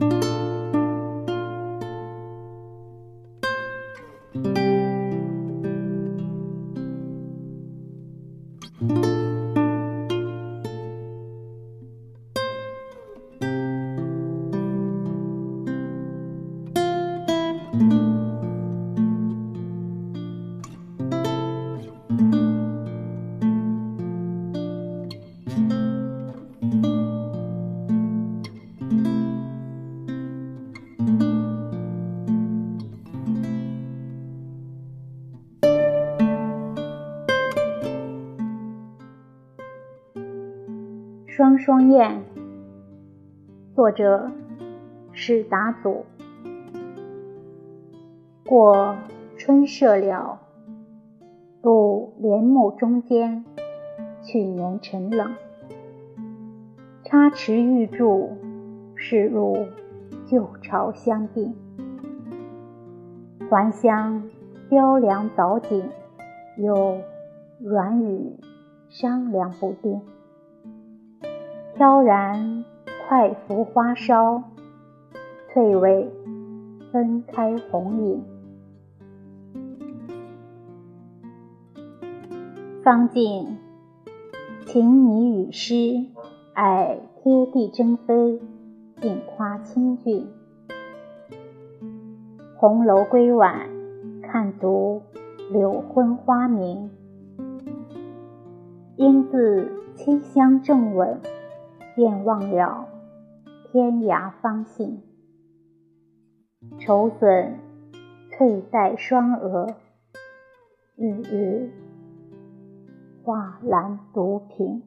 thank 双双燕，作者史达祖。过春社了，渡帘幕中间。去年晨冷，插池玉柱，是如旧巢相定。还乡雕梁藻井，有软语商量不定。飘然快拂花梢，翠尾分开红影。方静情拟与诗，爱贴地争飞，尽夸清俊。红楼归晚，看足柳昏花明。应自清香正稳。便忘了天涯方信，愁损翠黛双额，日日画栏独凭。